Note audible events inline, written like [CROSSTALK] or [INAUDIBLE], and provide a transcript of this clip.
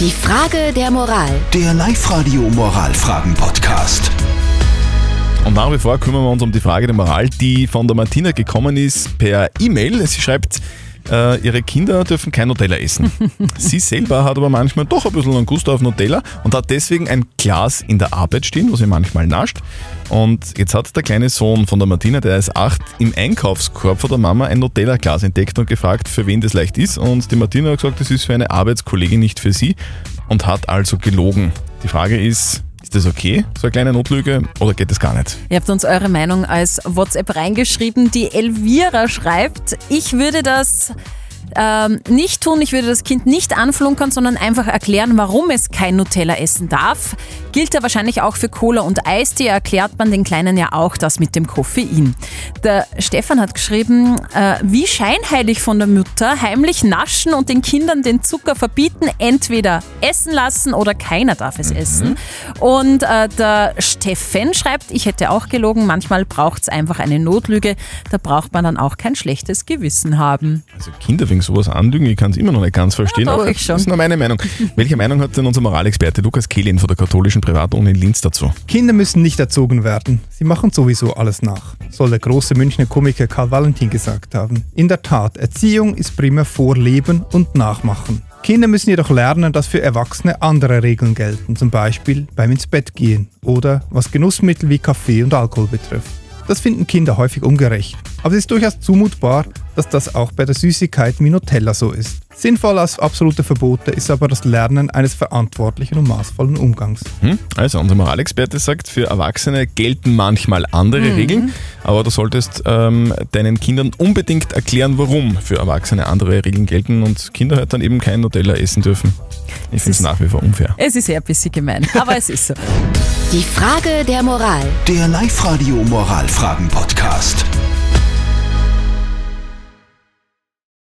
Die Frage der Moral. Der Live-Radio Moralfragen-Podcast. Und nach wie vor kümmern wir uns um die Frage der Moral, die von der Martina gekommen ist per E-Mail. Sie schreibt, äh, ihre Kinder dürfen kein Nutella essen. [LAUGHS] Sie selber hat aber manchmal doch ein bisschen einen Gust auf Nutella und hat deswegen ein Glas in der Arbeit stehen, wo sie manchmal nascht. Und jetzt hat der kleine Sohn von der Martina, der ist acht, im Einkaufskorb von der Mama ein Nutella-Glas entdeckt und gefragt, für wen das leicht ist. Und die Martina hat gesagt, das ist für eine Arbeitskollegin, nicht für sie und hat also gelogen. Die Frage ist, ist das okay, so eine kleine Notlüge, oder geht das gar nicht? Ihr habt uns eure Meinung als WhatsApp reingeschrieben. Die Elvira schreibt, ich würde das ähm, nicht tun, ich würde das Kind nicht anflunkern, sondern einfach erklären, warum es kein Nutella essen darf. Gilt ja wahrscheinlich auch für Cola und Eistee, erklärt man den Kleinen ja auch das mit dem Koffein. Der Stefan hat geschrieben, äh, wie scheinheilig von der Mutter, heimlich naschen und den Kindern den Zucker verbieten, entweder essen lassen oder keiner darf es essen. Und äh, der Steffen schreibt, ich hätte auch gelogen, manchmal braucht es einfach eine Notlüge, da braucht man dann auch kein schlechtes Gewissen haben. Also Kinder wegen sowas anlügen, ich kann es immer noch nicht ganz verstehen, Ja, doch, aber ich schon. das ist nur meine Meinung. Welche Meinung hat denn unser Moralexperte Lukas Kehlin von der katholischen Privatuni in Linz dazu? Kinder müssen nicht erzogen werden. Sie machen sowieso alles nach, soll der große Münchner Komiker Karl Valentin gesagt haben. In der Tat, Erziehung ist primär Vorleben und Nachmachen. Kinder müssen jedoch lernen, dass für Erwachsene andere Regeln gelten, zum Beispiel beim ins Bett gehen oder was Genussmittel wie Kaffee und Alkohol betrifft. Das finden Kinder häufig ungerecht. Aber es ist durchaus zumutbar, dass das auch bei der Süßigkeit wie Nutella so ist. Sinnvoll als absolute Verbote ist aber das Lernen eines verantwortlichen und maßvollen Umgangs. Hm? Also, unser Moralexperte sagt, für Erwachsene gelten manchmal andere Regeln, aber du solltest ähm, deinen Kindern unbedingt erklären, warum für Erwachsene andere Regeln gelten und Kinder halt dann eben kein Nutella essen dürfen. Ich finde es ist- nach wie vor unfair. Es ist eher ein bisschen gemein, aber es ist so. Die Frage der Moral. Der Live-Radio Moralfragen-Podcast.